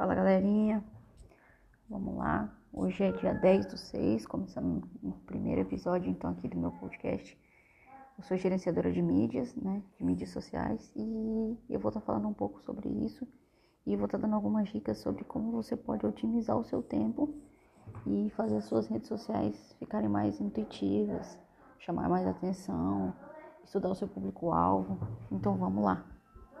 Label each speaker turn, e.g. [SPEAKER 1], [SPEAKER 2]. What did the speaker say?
[SPEAKER 1] Fala galerinha, vamos lá. Hoje é dia 10 do 6, começando o primeiro episódio então aqui do meu podcast. Eu sou gerenciadora de mídias, né, de mídias sociais e eu vou estar falando um pouco sobre isso e vou estar dando algumas dicas sobre como você pode otimizar o seu tempo e fazer as suas redes sociais ficarem mais intuitivas, chamar mais atenção, estudar o seu público-alvo. Então vamos lá.